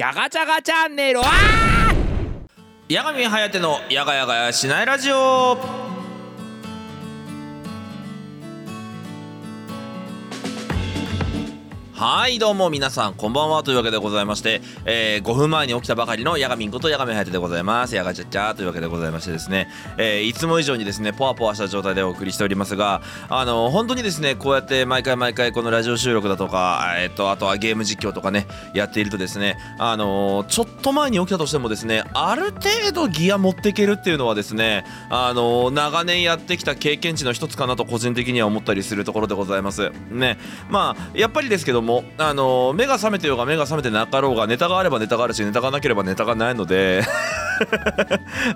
やがちゃがチャンネル。あ八神颯のやがやがやしないラジオ。はいどうも皆さんこんばんはというわけでございまして、えー5分前に起きたばかりのヤガミンことヤガミハヤテでございます。ヤガチャチャというわけでございましてですね、えーいつも以上にですねポワポワした状態でお送りしておりますがあの本当にですねこうやって毎回毎回このラジオ収録だとか、えー、とあとはゲーム実況とかねやっているとですねあのちょっと前に起きたとしてもですねある程度ギア持っていけるっていうのはですねあの長年やってきた経験値の一つかなと個人的には思ったりするところでございます。ね。まあやっぱりですけどもあの目が覚めてようが目が覚めてなかろうがネタがあればネタがあるしネタがなければネタがないので。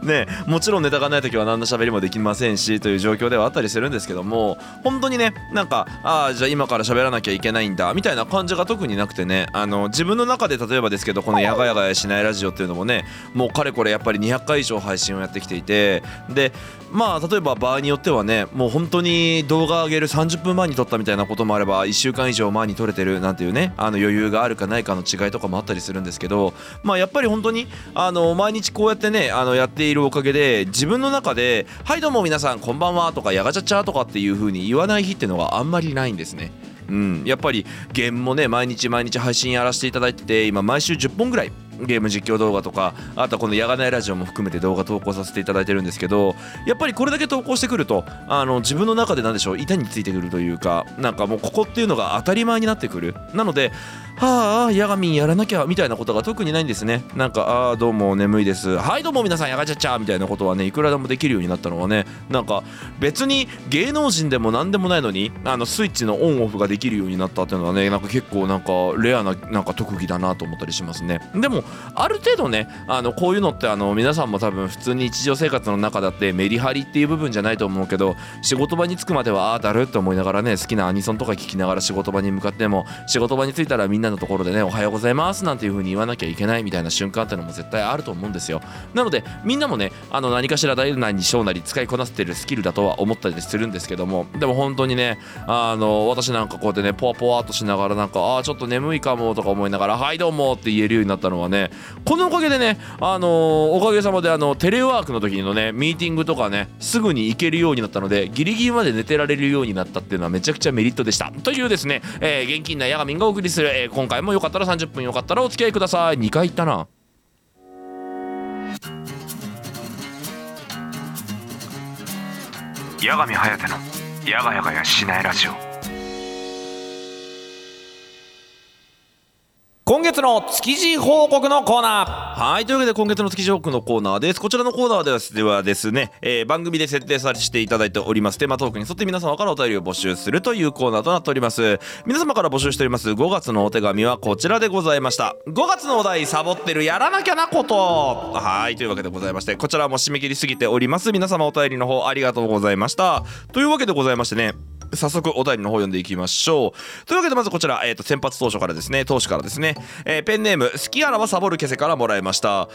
ねもちろんネタがない時は何の喋りもできませんしという状況ではあったりするんですけども本当にねなんかああじゃあ今から喋らなきゃいけないんだみたいな感じが特になくてねあの自分の中で例えばですけどこの「やがやがやしないラジオ」っていうのもねもうかれこれやっぱり200回以上配信をやってきていてでまあ例えば場合によってはねもう本当に動画上げる30分前に撮ったみたいなこともあれば1週間以上前に撮れてるなんていうねあの余裕があるかないかの違いとかもあったりするんですけどまあやっぱり本当にあの毎日こうやってやってねあのやっているおかげで自分の中で「はいどうも皆さんこんばんは」とか「やがちゃちゃ」とかっていう風に言わない日ってのがあんまりないんですね。うん、やっぱりゲームもね毎日毎日配信やらせていただいてて今毎週10本ぐらいゲーム実況動画とかあとはこの「やがないラジオ」も含めて動画投稿させていただいてるんですけどやっぱりこれだけ投稿してくるとあの自分の中で何でしょう板についてくるというかなんかもうここっていうのが当たり前になってくるなのではあやがみんやらなきゃみたいなことが特にないんですね。なんかああどうも眠いです。はいどうも皆さんやがちゃっちゃみたいなことはねいくらでもできるようになったのはね。なんか別に芸能人でも何でもないのにあのスイッチのオンオフができるようになったっていうのはねなんか結構なんかレアななんか特技だなと思ったりしますね。でもある程度ねあのこういうのってあの皆さんも多分普通に日常生活の中だってメリハリっていう部分じゃないと思うけど仕事場に着くまではああだるって思いながらね好きなアニソンとか聞きながら仕事場に向かっても仕事場に着いたらみんなのところでねおはようございますなんていう風に言わなきゃいけないみたいな瞬間ってのも絶対あると思うんですよ。なのでみんなもねあの何かしら大なり小なり使いこなせてるスキルだとは思ったりするんですけどもでも本当にねあの私なんかこうやってねポワポワっとしながらなんかああちょっと眠いかもとか思いながらはいどうもって言えるようになったのはねこのおかげでねあのおかげさまであのテレワークの時のねミーティングとかねすぐに行けるようになったのでギリギリまで寝てられるようになったっていうのはめちゃくちゃメリットでした。というですね、えー、現金なヤガミンがお送りする、えー今回もよかったら30分よかったらお付き合いください。2回言ったな。八神颯のやがやがやしないラジオ。今月の築地報告のコーナー。はいというわけで今月の築地報告のコーナーです。こちらのコーナーではではですね、えー番組で設定させていただいております。テーマトークに沿って皆様からお便りを募集するというコーナーとなっております。皆様から募集しております。5月のお手紙はこちらでございました。5月のお題サボってるやらなきゃなこと。はいというわけでございましてこちらも締め切りすぎております。皆様お便りの方ありがとうございました。というわけでございましてね早速お便りの方読んでいきましょう。というわけでまずこちら、えー、と先発当初からですね。投手からですね、えーペンネーム「好きあらばサボる消せ」からもらいました。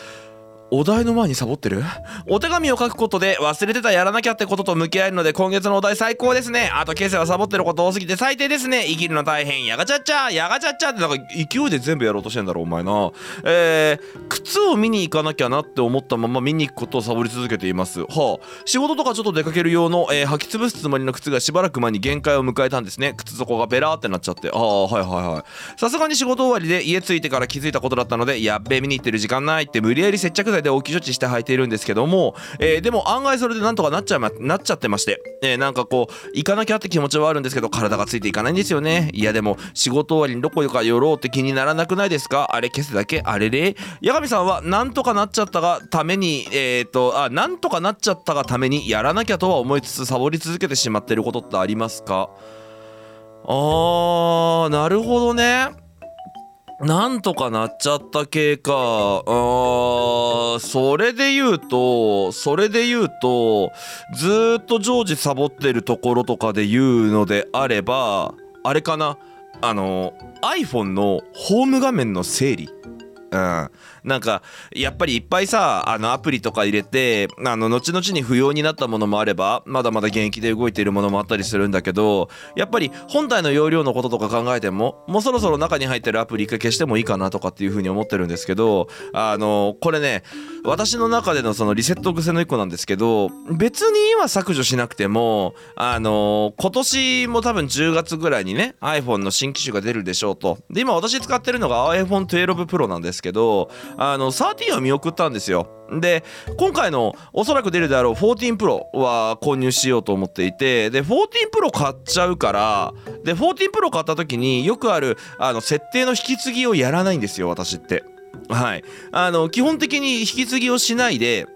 お題の前にサボってる？お手紙を書くことで忘れてたやらなきゃってことと向き合えるので今月のお題最高ですね。あとケセはサボってること多すぎて最低ですね。生きるの大変やがちゃっちゃ。やがちゃっちゃって。なんか勢いで全部やろうとしてんだろお前な。えー、靴を見に行かなきゃなって思ったまま見に行くことをサボり続けています。はあ。仕事とかちょっと出かける用の、えー履き潰すつもりの靴がしばらく前に限界を迎えたんですね。靴底がベラーってなっちゃって。ああはいはいはい。さすがに仕事終わりで家着いてから気づいたことだったのでやっべ見に行ってる時間ないって無理やり接着剤で応急処置して履いているんですけども、えーでも案外それでなんとかなっちゃいまなっちゃってまして、えーなんかこう行かなきゃって気持ちはあるんですけど体がついていかないんですよね。いやでも仕事終わりにどこか寄ろうって気にならなくないですか？あれ消すだけあれれ。八神さんはなんとかなっちゃったがためにえっ、とあなんとかなっちゃったがためにやらなきゃとは思いつつサボり続けてしまってることってありますか？あーなるほどね。なんとかなっちゃった系か。うーんそれで言うと、それで言うと、ずーっと常時サボってるところとかで言うのであれば、あれかな？あの、iPhone のホーム画面の整理。うん、なんかやっぱりいっぱいさあのアプリとか入れてあの後々に不要になったものもあればまだまだ現役で動いているものもあったりするんだけどやっぱり本体の容量のこととか考えてももうそろそろ中に入ってるアプリ一回消してもいいかなとかっていうふうに思ってるんですけどあのこれね私の中でのそのリセット癖の一個なんですけど別に今削除しなくてもあの今年も多分10月ぐらいにね iPhone の新機種が出るでしょうと。で今私使ってるのが iPhone12 Pro なんです。ですけどあの13は見送ったんですよ。で今回のおそらく出るであろう14 Pro は購入しようと思っていてで14 Pro 買っちゃうからで14 Pro 買った時によくあるあの設定の引き継ぎをやらないんですよ私って。はい。あの基本的に引き継ぎをしないで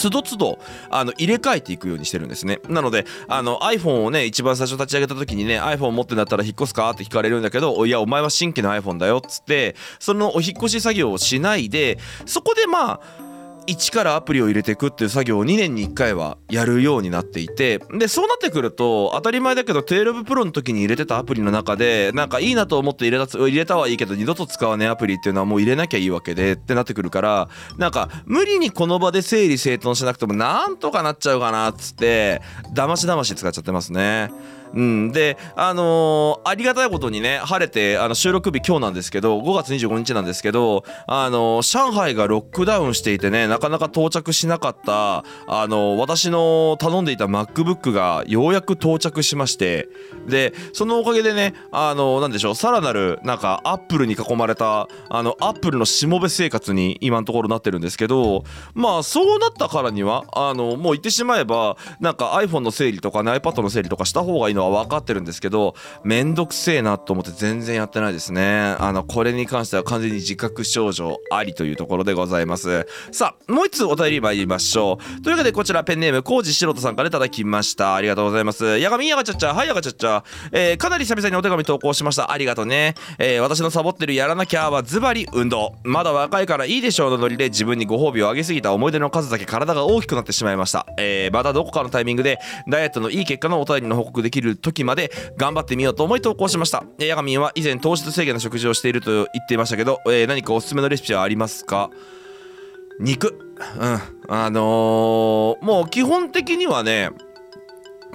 都度都度あの入れ替えていくようにしてるんですね。なのであの iPhone をね一番最初立ち上げた時にね iPhone 持ってんだったら引っ越すかって聞かれるんだけどいやお前は新規の iPhone だよっつってそのお引っ越し作業をしないでそこでまあ一からアプリを入れていくっていう作業を2年に1回はやるようになっていてでそうなってくると当たり前だけど12 Pro の時に入れてたアプリの中でなんかいいなと思って入れた入れたはいいけど二度と使わねえアプリっていうのはもう入れなきゃいいわけでってなってくるからなんか無理にこの場で整理整頓しなくてもなんとかなっちゃうかなっつってだましだまし使っちゃってますね。うん、であのーありがたいことにね晴れてあの収録日今日なんですけど5月25日なんですけどあのー上海がロックダウンしていてねなかなか到着しなかったあのー私の頼んでいた MacBook がようやく到着しましてでそのおかげでねあのーなんでしょうさらなるなんかアップルに囲まれたあのアップルのしもべ生活に今のところなってるんですけどまあそうなったからにはあのもう言ってしまえばなんか iPhone の整理とかね iPad の整理とかした方がいいのは分かってるんですけどめんどくせえなと思って全然やってないですね。あのこれに関しては完全に自覚症状ありというところでございます。さあもう一つお便り参りましょう。というわけでこちらペンネームコージしろとさんからいただきました。ありがとうございます。やがみやがちゃっちゃはいやがちゃっちゃ、えーかなり久々にお手紙投稿しました。ありがとうね、えー私のサボってるやらなきゃはズバリ運動。まだ若いからいいでしょうのノリで自分にご褒美をあげすぎた思い出の数だけ体が大きくなってしまいました、えーまたどこかのタイミングでダイエットのいい結果のお便りの報告できる時まで頑張ってみようと思い投稿しました。えーヤガミンは以前糖質制限の食事をしていると言っていましたけど、えー何かおすすめのレシピはありますか？肉。うん。あのーもう基本的にはね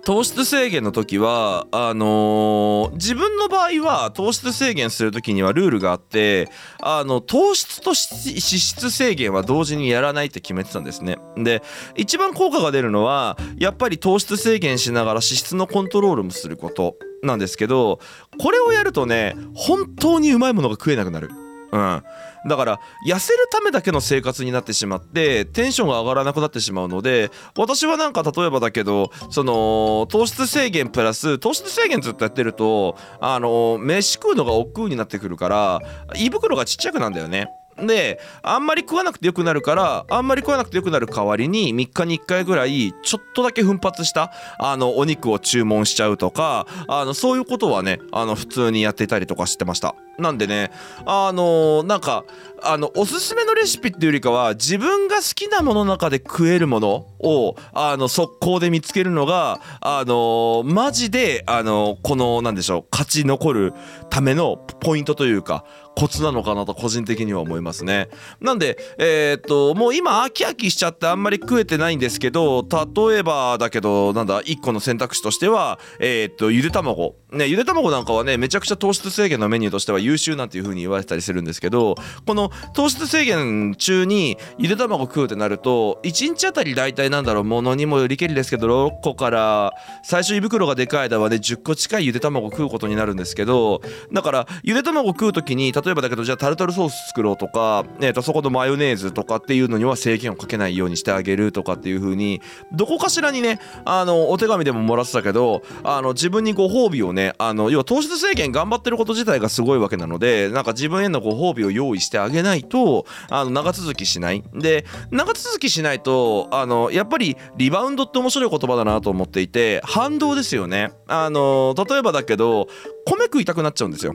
糖質制限の時はあのー自分の場合は糖質制限する時にはルールがあってあの糖質と脂質制限は同時にやらないって決めてたんですね。で一番効果が出るのはやっぱり糖質制限しながら脂質のコントロールもすることなんですけどこれをやるとね本当にうまいものが食えなくなる。うん、だから痩せるためだけの生活になってしまってテンションが上がらなくなってしまうので私はなんか例えばだけどその糖質制限プラス糖質制限ずっとやってるとあの飯食うのが億劫になってくるから胃袋がちっちゃくなんだよね。であんまり食わなくてよくなるからあんまり食わなくてよくなる代わりに3日に1回ぐらいちょっとだけ奮発したあのお肉を注文しちゃうとかあのそういうことはねあの普通にやってたりとかしてました。なんでねあのなんかあのおすすめのレシピっていうよりかは自分が好きなものの中で食えるものをあの速攻で見つけるのがあのマジであのこのなんでしょう勝ち残るためのポイントというかコツなのかなと個人的には思いますね。なんでえーっともう今飽き飽きしちゃってあんまり食えてないんですけど例えばだけどなんだ1個の選択肢としてはえーっとゆで卵。ねゆで卵なんかはねめちゃくちゃ糖質制限のメニューとしては優秀なんていう風に言われてたりするんですけどこの糖質制限中にゆで卵食うってなると1日あたり大体なんだろうものにもよりけりですけど6個から最初胃袋がでかい間はね10個近いゆで卵食うことになるんですけどだからゆで卵食う時に例えばだけどじゃあタルタルソース作ろうとか、えー、とそこのマヨネーズとかっていうのには制限をかけないようにしてあげるとかっていう風にどこかしらにねあのお手紙でももらってたけどあの自分にご褒美をねあの要は糖質制限頑張ってること自体がすごいわけなのでなんか自分へのご褒美を用意してあげないとあの長続きしない。で長続きしないとあのやっぱりリバウンドって面白い言葉だなと思っていて反動ですよね。あの例えばだけど米食いたくなっちゃうんですよ。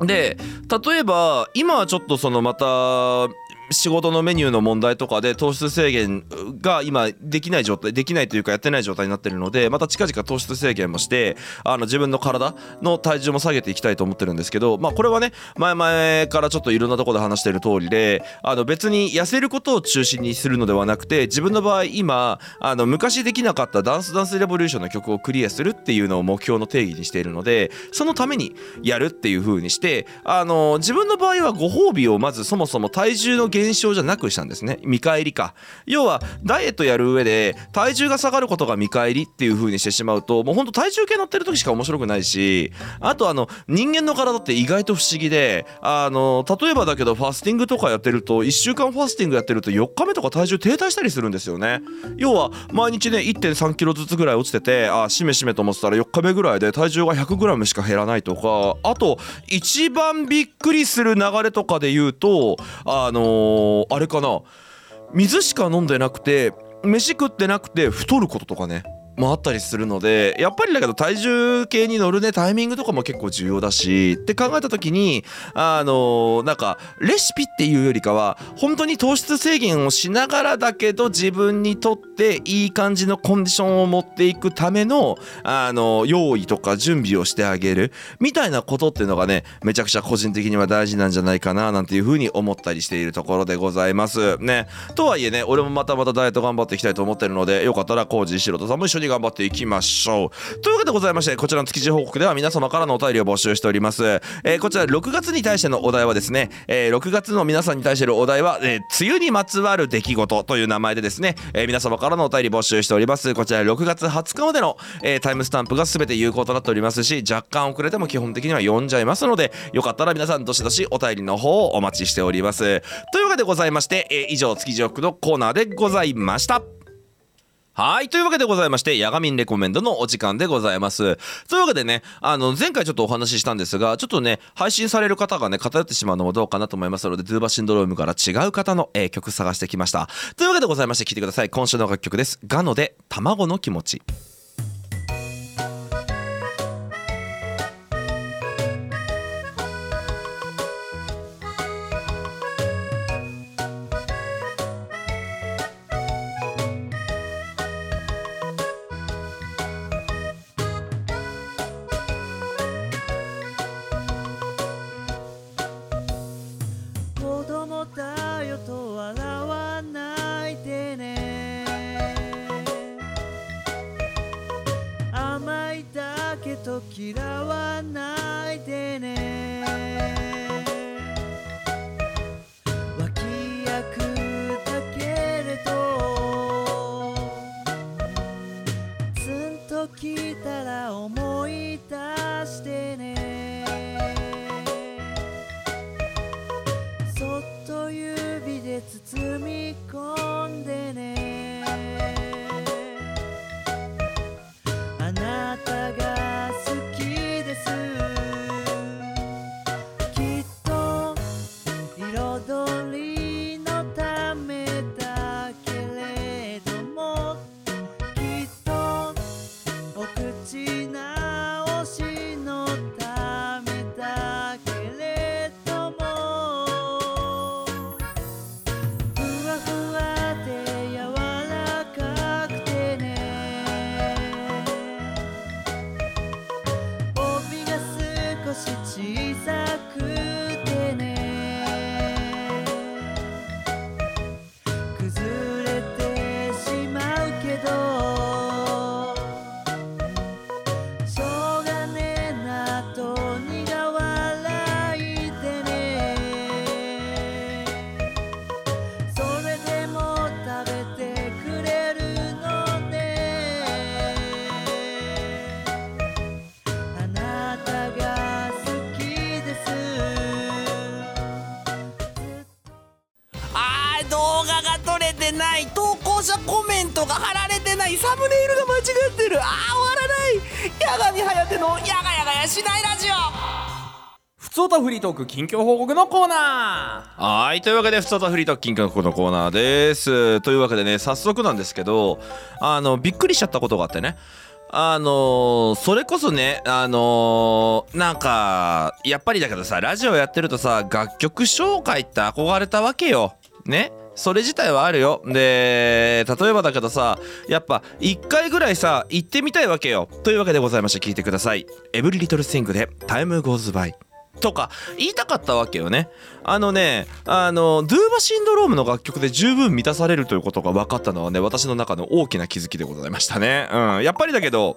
で例えば今はちょっとそのまた仕事のメニューの問題とかで糖質制限が今できない状態できないというかやってない状態になってるのでまた近々糖質制限もしてあの自分の体の体重も下げていきたいと思ってるんですけどまあこれはね前々からちょっといろんなとこで話してる通りであの別に痩せることを中心にするのではなくて自分の場合今あの昔できなかったダンスダンスレボリューションの曲をクリアするっていうのを目標の定義にしているのでそのためにやるっていう風にしてあの自分の場合はご褒美をまずそもそも体重の減少じゃなくしたんですね。見返りか。要はダイエットやる上で体重が下がることが見返りっていう風にしてしまうともうほんと体重計乗ってる時しか面白くないしあとあの人間の体って意外と不思議であの例えばだけどファスティングとかやってると1週間ファスティングやってると4日目とか体重停滞したりするんですよね。要は毎日ね1 3キロずつぐらい落ちててあしめしめと思ってたら4日目ぐらいで体重が 100g しか減らないとかあと一番びっくりする流れとかで言うとあのーあれかな。水しか飲んでなくて飯食ってなくて太ることとかね。もあったりするのでやっぱりだけど体重計に乗るねタイミングとかも結構重要だしって考えた時にあのなんかレシピっていうよりかは本当に糖質制限をしながらだけど自分にとっていい感じのコンディションを持っていくためのあの用意とか準備をしてあげるみたいなことっていうのがねめちゃくちゃ個人的には大事なんじゃないかななんていうふうに思ったりしているところでございます。ね。とはいえね俺もまたまたダイエット頑張っていきたいと思ってるのでよかったらコージーシロトさんも一緒に頑張っていきましょう。というわけでございましてこちらの築地報告では皆様からのお便りを募集しております、えーこちら6月に対してのお題はですね、えー6月の皆さんに対してのお題は、えー梅雨にまつわる出来事という名前でですね、えー皆様からのお便り募集しております。こちら6月20日までの、えータイムスタンプが全て有効となっておりますし若干遅れても基本的には読んじゃいますのでよかったら皆さんどしどしお便りの方をお待ちしております。というわけでございまして、えー以上築地報告のコーナーでございました。はい。というわけでございまして、ヤガミンレコメンドのお時間でございます。というわけでね、あの、前回ちょっとお話ししたんですが、ちょっとね、配信される方がね、偏ってしまうのもどうかなと思いますので、ドゥーバシンドロームから違う方の、えー曲探してきました。というわけでございまして、聴いてください。今週の楽曲です。ガノで、卵の気持ち。てない投稿者コメントが貼られてないサムネイルが間違ってるあー終わらない八神颯のやがやがやしないラジオふつおたフリートーク近況報告のコーナはい。というわけで、ふつおたフリートッキングのコーナーです。というわけでね、早速なんですけど、あの、びっくりしちゃったことがあってね。あのーそれこそね、あのーなんか、やっぱりだけどさ、ラジオやってるとさ、楽曲紹介って憧れたわけよ。ね？それ自体はあるよ。で例えばだけどさやっぱ1回ぐらいさ行ってみたいわけよ。というわけでございまして聞いてください「エブリリトルシングで「タイムゴーズバイ」とか言いたかったわけよね。あのねあのドゥーバシンドロームの楽曲で十分満たされるということが分かったのはね私の中の大きな気づきでございましたね。うん。やっぱりだけど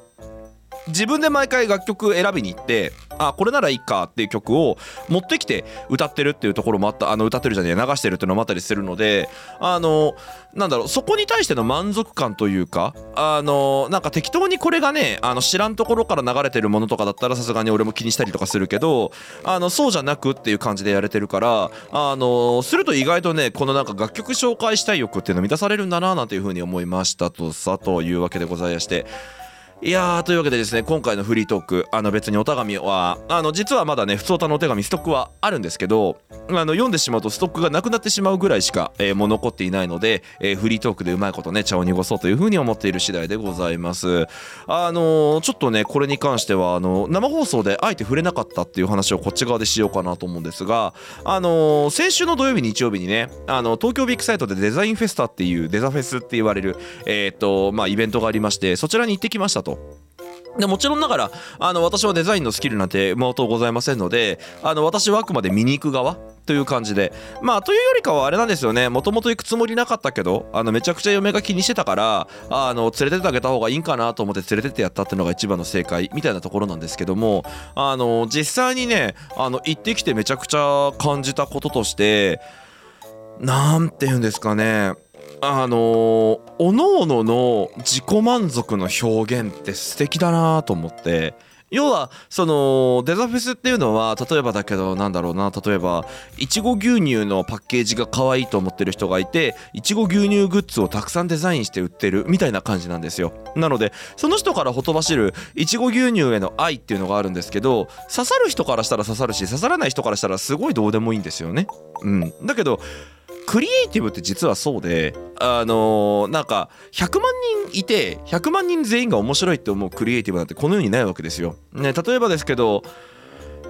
自分で毎回楽曲選びに行ってあこれならいいかっていう曲を持ってきて歌ってるっていうところもあったあの歌ってるじゃねえ流してるっていうのもあったりするのであのなんだろうそこに対しての満足感というかあのなんか適当にこれがねあの知らんところから流れてるものとかだったらさすがに俺も気にしたりとかするけどあのそうじゃなくっていう感じでやれてるからあのすると意外とねこのなんか楽曲紹介したい欲っていうの満たされるんだななんていうふうに思いましたとさというわけでございましていやーというわけでですね今回のフリートークあの別にお手紙はあの実はまだね普通歌のお手紙ストックはあるんですけどあの読んでしまうとストックがなくなってしまうぐらいしか、えーもう残っていないので、えーフリートークでうまいことね茶を濁そうというふうに思っている次第でございますあのーちょっとねこれに関してはあの生放送であえて触れなかったっていう話をこっち側でしようかなと思うんですがあの先週の土曜日日曜日にねあの東京ビッグサイトでデザインフェスタっていうデザフェスって言われるえっとまあイベントがありましてそちらに行ってきましたと。と。でもちろんながらあの私はデザインのスキルなんて毛頭ございませんのであの私はあくまで見に行く側という感じで。まあというよりかはあれなんですよね。もともと行くつもりなかったけどあのめちゃくちゃ嫁が気にしてたからあの連れてってあげた方がいいんかなと思って連れてってやったっていうのが一番の正解みたいなところなんですけどもあの実際にねあの行ってきてめちゃくちゃ感じたこととしてなんて言うんですかね。あのー、おのおのの自己満足の表現って素敵だなと思って。要はそのデザフェスっていうのは例えばだけどなんだろうな例えばいちご牛乳のパッケージが可愛いと思ってる人がいていちご牛乳グッズをたくさんデザインして売ってるみたいな感じなんですよ。なのでその人からほとばしるいちご牛乳への愛っていうのがあるんですけど刺さる人からしたら刺さるし刺さらない人からしたらすごいどうでもいいんですよね。うん。だけどクリエイティブって実はそうであのーなんか100万人いて100万人全員が面白いって思うクリエイティブなんてこの世にないわけですよ。ね例えばですけど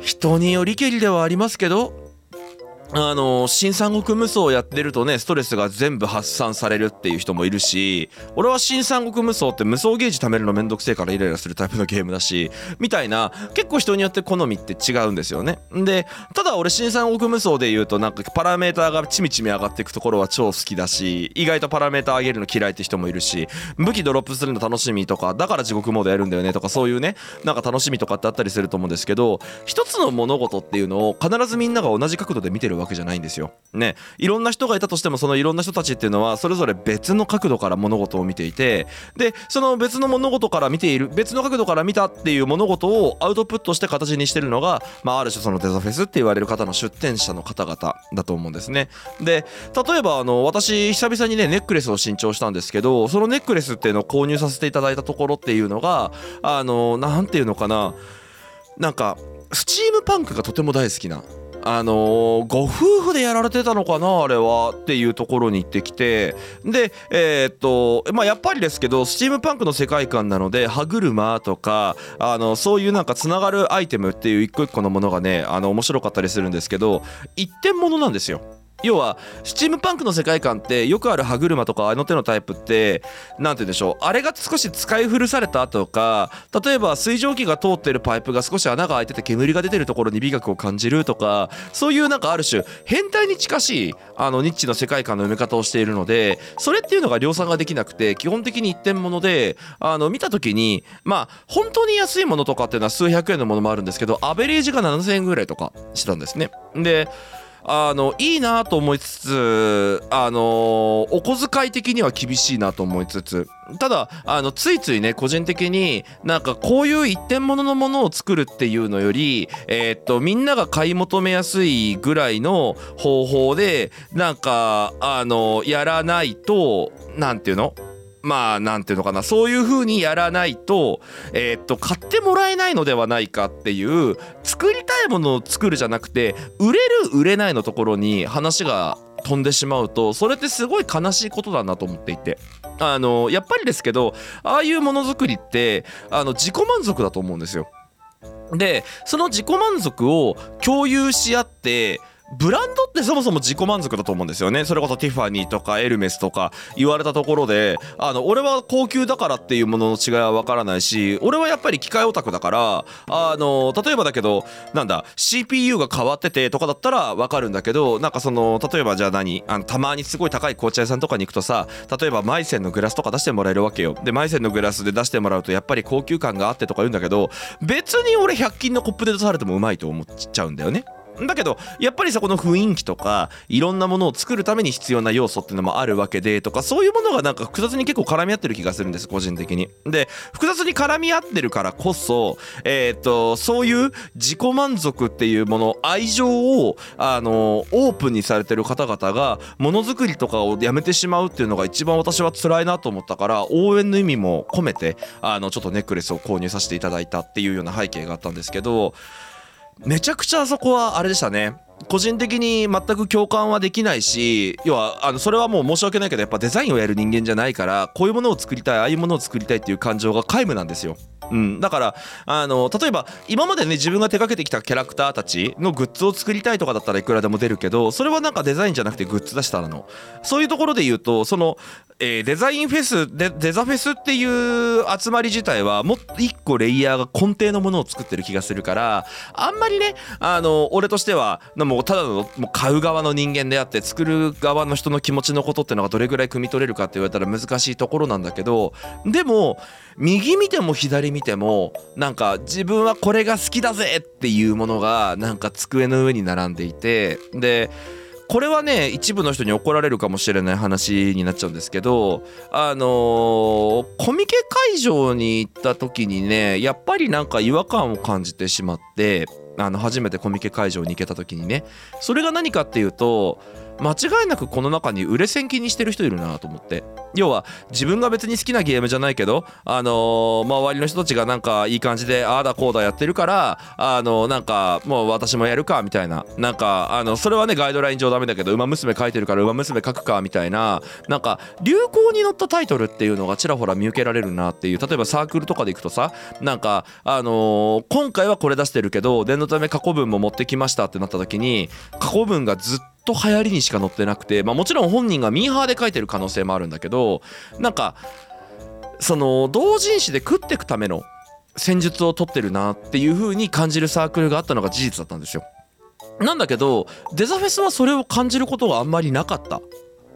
人によりけりではありますけどあの新三国無双をやってるとねストレスが全部発散されるっていう人もいるし俺は新三国無双って無双ゲージ貯めるのめんどくせえからイライラするタイプのゲームだしみたいな結構人によって好みって違うんですよね。でただ俺新三国無双で言うとなんかパラメーターがちみちみ上がっていくところは超好きだし意外とパラメーター上げるの嫌いって人もいるし武器ドロップするの楽しみとかだから地獄モードやるんだよねとかそういうねなんか楽しみとかってあったりすると思うんですけど一つの物事っていうのを必ずみんなが同じ角度で見てるわけじゃないんですよ。ねいろんな人がいたとしてもそのいろんな人たちっていうのはそれぞれ別の角度から物事を見ていてでその別の物事から見ている別の角度から見たっていう物事をアウトプットして形にしてるのが、まあ、ある種そのデザフェスって言われる方の出展者の方々だと思うんですね。で例えばあの私久々にねネックレスを新調したんですけどそのネックレスっていうのを購入させていただいたところっていうのがあのなんていうのかななんかスチームパンクがとても大好きなあのーご夫婦でやられてたのかなあれはっていうところに行ってきてでえーっとまあやっぱりですけどスチームパンクの世界観なので歯車とかあのそういうなんかつながるアイテムっていう一個一個のものがねあの面白かったりするんですけど一点物なんですよ。要はスチームパンクの世界観ってよくある歯車とかあの手のタイプってなんて言うんでしょうあれが少し使い古されたとか例えば水蒸気が通ってるパイプが少し穴が開いてて煙が出てるところに美学を感じるとかそういうなんかある種変態に近しいあのニッチの世界観の埋め方をしているのでそれっていうのが量産ができなくて基本的に一点物であの見た時にまあ本当に安いものとかっていうのは数百円のものもあるんですけどアベレージが7000円ぐらいとかしたんですね。であのいいなと思いつつあのお小遣い的には厳しいなと思いつつただあのついついね個人的になんかこういう一点物のものを作るっていうのよりえっとみんなが買い求めやすいぐらいの方法でなんかあのやらないとなんていうの？まあなんていうのかなそういう風にやらないとえーっと買ってもらえないのではないかっていう作りたいものを作るじゃなくて売れる売れないのところに話が飛んでしまうとそれってすごい悲しいことだなと思っていてあのやっぱりですけどああいうものづくりってあの自己満足だと思うんですよ。でその自己満足を共有し合ってブランドってそもそも自己満足だと思うんですよね。それこそティファニーとかエルメスとか言われたところであの俺は高級だからっていうものの違いは分からないし俺はやっぱり機械オタクだからあの例えばだけどなんだ CPU が変わっててとかだったら分かるんだけどなんかその例えばじゃあ何あのたまにすごい高い紅茶屋さんとかに行くとさ例えばマイセンのグラスとか出してもらえるわけよ。でマイセンのグラスで出してもらうとやっぱり高級感があってとか言うんだけど別に俺100均のコップで出されてもうまいと思っちゃうんだよね。だけどやっぱりそこの雰囲気とかいろんなものを作るために必要な要素っていうのもあるわけでとかそういうものがなんか複雑に結構絡み合ってる気がするんです個人的に。で複雑に絡み合ってるからこそえっ、とそういう自己満足っていうもの愛情をあのオープンにされてる方々がものづくりとかをやめてしまうっていうのが一番私は辛いなと思ったから応援の意味も込めてあのちょっとネックレスを購入させていただいたっていうような背景があったんですけどめちゃくちゃあそこはあれでしたね。個人的に全く共感はできないし要はあのそれはもう申し訳ないけどやっぱデザインをやる人間じゃないからこういうものを作りたいああいうものを作りたいっていう感情が皆無なんですよ。うん、だからあの例えば今までね自分が手掛けてきたキャラクターたちのグッズを作りたいとかだったらいくらでも出るけどそれはなんかデザインじゃなくてグッズだしたらのそういうところで言うとその、えーデザインフェスデデザフェスっていう集まり自体はもっと一個レイヤーが根底のものを作ってる気がするからあんまりねあの俺としてはもうただのもう買う側の人間であって作る側の人の気持ちのことっていうのがどれぐらい汲み取れるかって言われたら難しいところなんだけどでも右見ても左見てもなんか自分はこれが好きだぜっていうものがなんか机の上に並んでいてでこれはね一部の人に怒られるかもしれない話になっちゃうんですけどあのーコミケ会場に行った時にねやっぱりなんか違和感を感じてしまってあの初めてコミケ会場に行けた時にね。それが何かっていうと間違いなくこの中に売れ線気にしてる人いるなと思って。要は自分が別に好きなゲームじゃないけどあのー周りの人たちがなんかいい感じでああだこうだやってるからあのーなんかもう私もやるかみたいな。なんかあのそれはねガイドライン上ダメだけど「ウマ娘」書いてるから「ウマ娘」書くかみたいな。なんか流行に乗ったタイトルっていうのがちらほら見受けられるなっていう。例えばサークルとかで行くとさなんかあのー今回はこれ出してるけど念のため過去文も持ってきましたってなった時に過去文がずっとと流行りにしか載ってなくて、まあ、もちろん本人がミーハーで書いてる可能性もあるんだけどなんかその同人誌で食っていくための戦術を取ってるなっていう風に感じるサークルがあったのが事実だったんですよ。なんだけどデザフェスはそれを感じることがあんまりなかった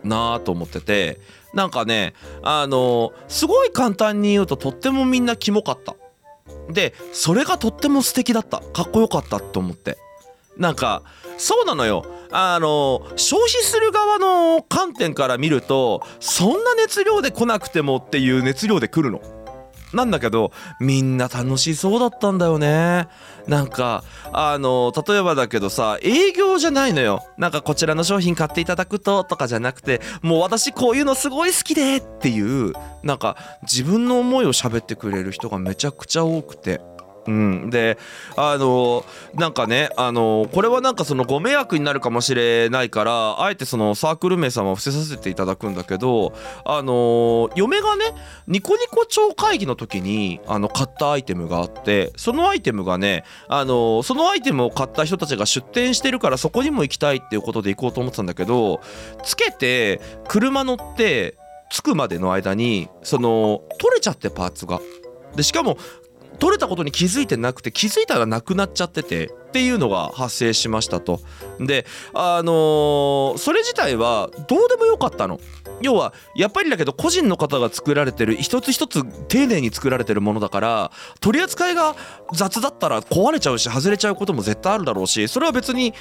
なあと思っててなんかねあのすごい簡単に言うととってもみんなキモかった。でそれがとっても素敵だったかっこよかったと思ってなんかそうなのよあの消費する側の観点から見るとそんな熱量で来なくてもっていう熱量で来るの。なんだけどみんな楽しそうだったんだよね。なんかあの例えばだけどさ営業じゃないのよ。なんかこちらの商品買っていただくととかじゃなくてもう私こういうのすごい好きでっていうなんか自分の思いを喋ってくれる人がめちゃくちゃ多くて。うん、であのなんかねあのこれはなんかそのご迷惑になるかもしれないからあえてそのサークル名様を伏せさせていただくんだけどあの嫁がねニコニコ超会議の時にあの買ったアイテムがあってそのアイテムがねあのそのアイテムを買った人たちが出店してるからそこにも行きたいっていうことで行こうと思ってたんだけどつけて車乗って着くまでの間にその取れちゃってパーツが。でしかも取れたことに気づいてなくて気づいたらなくなっちゃってて。っていうのが発生しましたと。であのーそれ自体はどうでもよかったの。要はやっぱりだけど個人の方が作られてる一つ一つ丁寧に作られてるものだから取り扱いが雑だったら壊れちゃうし外れちゃうことも絶対あるだろうしそれは別に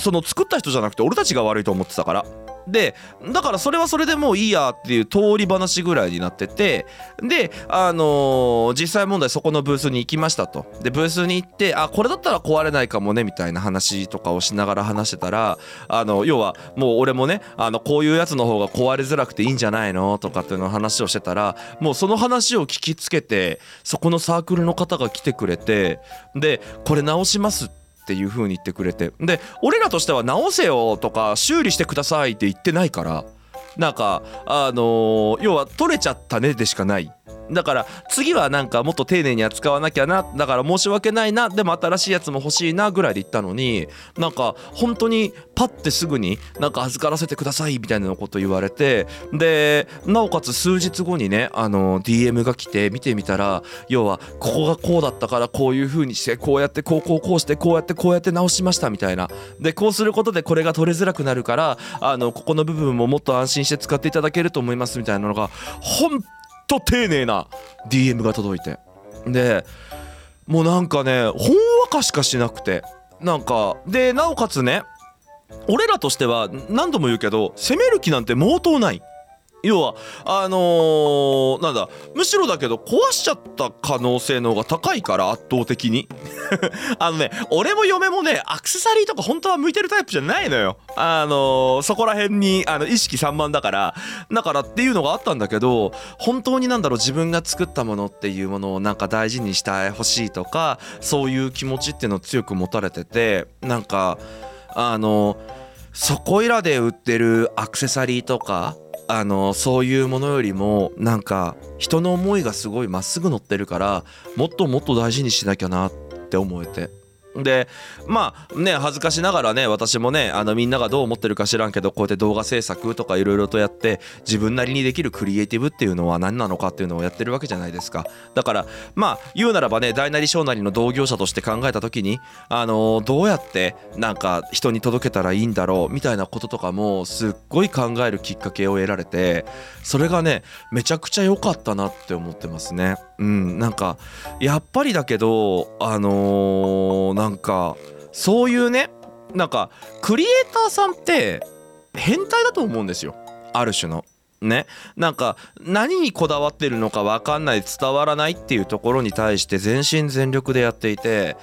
その作った人じゃなくて俺たちが悪いと思ってたから。でだからそれはそれでもういいやっていう通り話ぐらいになっててであのー実際問題そこのブースに行きましたとでブースに行ってあこれだったら壊れないかかもねみたいな話とかをしながら話してたらあの要はもう俺もねあのこういうやつの方が壊れづらくていいんじゃないのとかっていうの話をしてたらもうその話を聞きつけてそこのサークルの方が来てくれてでこれ直しますっていう風に言ってくれてで俺らとしては直せよとか修理してくださいって言ってないからなんかあのー要は取れちゃったねでしかない。だから次はなんかもっと丁寧に扱わなきゃなだから申し訳ないなでも新しいやつも欲しいなぐらいで言ったのになんか本当にパッてすぐになんか預からせてくださいみたいなこと言われてでなおかつ数日後にねあの DM が来て見てみたら要はここがこうだったからこういう風にしてこうやってこうこうこうしてこうやってこうやって直しましたみたいな。でこうすることでこれが取れづらくなるからあのここの部分ももっと安心して使っていただけると思いますみたいなのが本と丁寧な DM が届いて。でもうなんかねほんわかしかしなくて。なんかでなおかつね俺らとしては何度も言うけど攻める気なんて毛頭ない。要はあのーなんだむしろだけど壊しちゃった可能性の方が高いから圧倒的に。あのね俺も嫁もねアクセサリーとか本当は向いてるタイプじゃないのよ。あのーそこら辺にあの意識散漫だから。だからっていうのがあったんだけど本当になんだろう自分が作ったものっていうものをなんか大事にしてほしいとかそういう気持ちっていうのを強く持たれててなんかあのそこいらで売ってるアクセサリーとかあのそういうものよりもなんか人の思いがすごいまっすぐ乗ってるからもっともっと大事にしなきゃなって思えて。でまあね恥ずかしながらね私もねあのみんながどう思ってるか知らんけどこうやって動画制作とかいろいろとやって自分なりにできるクリエイティブっていうのは何なのかっていうのをやってるわけじゃないですか。だからまあ言うならばね大なり小なりの同業者として考えた時にあのどうやってなんか人に届けたらいいんだろうみたいなこととかもすっごい考えるきっかけを得られてそれがねめちゃくちゃ良かったなって思ってますね。うんなんかやっぱりだけどあのーなんんかそういうねなんかクリエイターさんって変態だと思うんですよ。ある種の。ね、なんか何にこだわってるのか分かんない伝わらないっていうところに対して全身全力でやっていて。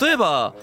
例えば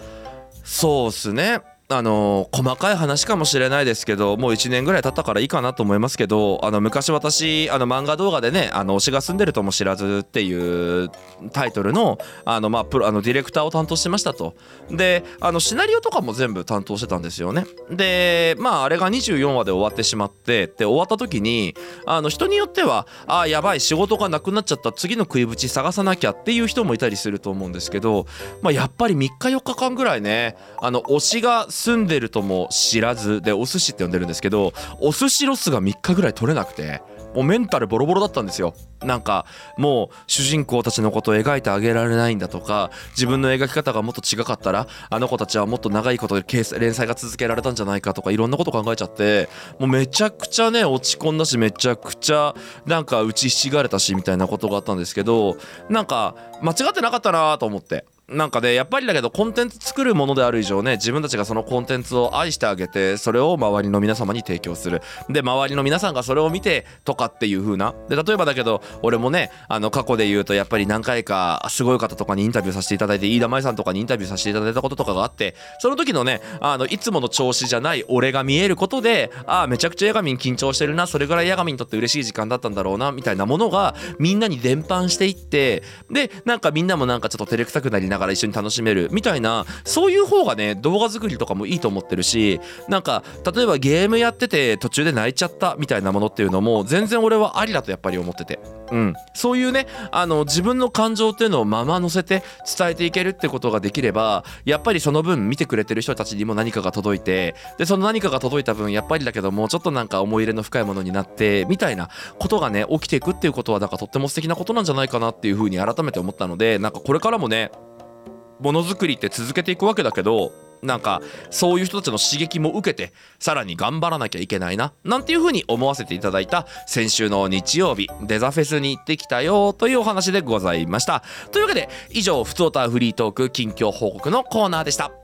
そうっすね。あの細かい話かもしれないですけどもう1年ぐらい経ったからいいかなと思いますけどあの昔私あの漫画動画でね「あの推しが住んでるとも知らず」っていうタイトルのあの、まあ、プロあのディレクターを担当してましたと。であのシナリオとかも全部担当してたんですよね。でまああれが24話で終わってしまってで終わった時にあの人によってはあやばい仕事がなくなっちゃった次の食いぶち探さなきゃっていう人もいたりすると思うんですけど、まあ、やっぱり3日4日間ぐらいねあの推しが住んでるとも知らずでお寿司って呼んでるんですけどお寿司ロスが3日ぐらい取れなくてもうメンタルボロボロだったんですよなんかもう主人公たちのことを描いてあげられないんだとか自分の描き方がもっと違かったらあの子たちはもっと長いことで連載が続けられたんじゃないかとかいろんなこと考えちゃってもうめちゃくちゃね落ち込んだしめちゃくちゃなんか打ちひしがれたしみたいなことがあったんですけどなんか間違ってなかったなと思って。なんかねやっぱりだけどコンテンツ作るものである以上ね自分たちがそのコンテンツを愛してあげてそれを周りの皆様に提供する。で周りの皆さんがそれを見てとかっていう風な。で例えばだけど俺もねあの過去で言うとやっぱり何回かすごい方とかにインタビューさせていただいて飯田舞さんとかにインタビューさせていただいたこととかがあってその時のねあのいつもの調子じゃない俺が見えることでああめちゃくちゃヤガミン緊張してるなそれぐらいヤガミンにとって嬉しい時間だったんだろうなみたいなものがみんなに伝播していってでなんかみんなもなんかちょっと照れくさくなりながら一緒に楽しめるみたいなそういう方がね動画作りとかもいいと思ってるしなんか例えばゲームやってて途中で泣いちゃったみたいなものっていうのも全然俺はありだとやっぱり思ってて。うん、そういうねあの自分の感情っていうのをまま乗せて伝えていけるってことができればやっぱりその分見てくれてる人たちにも何かが届いてでその何かが届いた分やっぱりだけどもちょっとなんか思い入れの深いものになってみたいなことがね起きていくっていうことはなんかとっても素敵なことなんじゃないかなっていうふうに改めて思ったのでなんかこれからもねものづくりって続けていくわけだけどなんかそういう人たちの刺激も受けてさらに頑張らなきゃいけないななんていうふうに思わせていただいた先週の日曜日デザフェスに行ってきたよというお話でございました。というわけで以上ふつおたフリートーク近況報告のコーナーでした。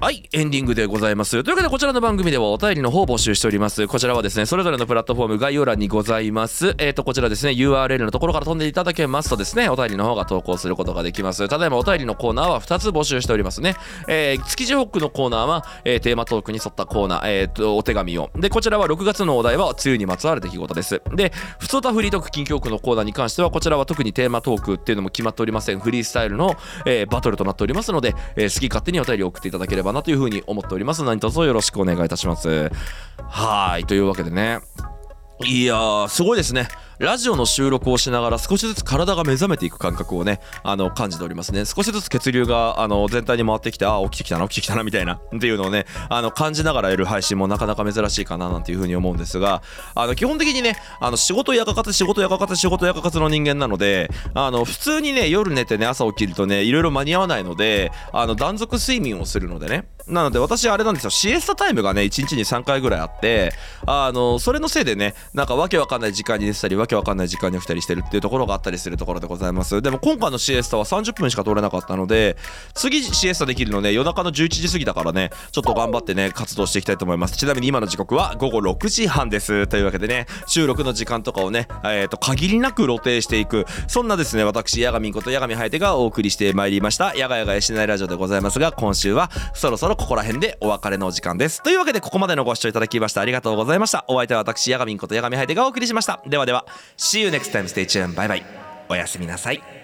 はい、エンディングでございます。というわけで、こちらの番組ではお便りの方を募集しております。こちらはですね、それぞれのプラットフォーム概要欄にございます。えっ、と、こちらですね、URL のところから飛んでいただけますとですね、お便りの方が投稿することができます。ただいまお便りのコーナーは2つ募集しておりますね。えー、築地ホックのコーナーは、えーテーマトークに沿ったコーナー、えーと、お手紙を。で、こちらは6月のお題は、梅雨にまつわる出来事です。で、ふつおたフリートーク近況区のコーナーに関しては、こちらは特にテーマトークっていうのも決まっておりません。フリースタイルの、えーバトルとなっておりますので、えー好き勝手にお便りを送っていただければなというふうに思っております。何卒よろしくお願いいたします。はい、というわけでね。いやーすごいですね。ラジオの収録をしながら少しずつ体が目覚めていく感覚をねあの感じておりますね。少しずつ血流があの全体に回ってきてああ起きてきたな起きてきたなみたいなっていうのをねあの感じながらやる配信もなかなか珍しいかななんていうふうに思うんですがあの基本的にねあの仕事やかかつ仕事やかかつ仕事やかかつの人間なのであの普通にね夜寝てね朝起きるとねいろいろ間に合わないのであの断続睡眠をするのでねなので私あれなんですよ。シエスタタイムがね1日に3回ぐらいあってあのそれのせいでねなんかわけわかんない時間に寝てたりわけわかんない時間に起きたりしてるっていうところがあったりするところでございます。でも今回のシエスタは30分しか取れなかったので次シエスタできるのね夜中の11時過ぎだからねちょっと頑張ってね活動していきたいと思います。ちなみに今の時刻は午後6時半です。というわけでね収録の時間とかをねえっ、と限りなく露呈していくそんなですね私ヤガミンことヤガミハエテがお送りしてまいりました。ヤガヤガヤしないラジオでございますが今週はそろそろここら辺でお別れのお時間です。というわけでここまでのご視聴いただきましてありがとうございました。お相手は私ヤガミンことヤガミハイテがお送りしました。ではでは See you next time. Stay tuned. バイバイおやすみなさい。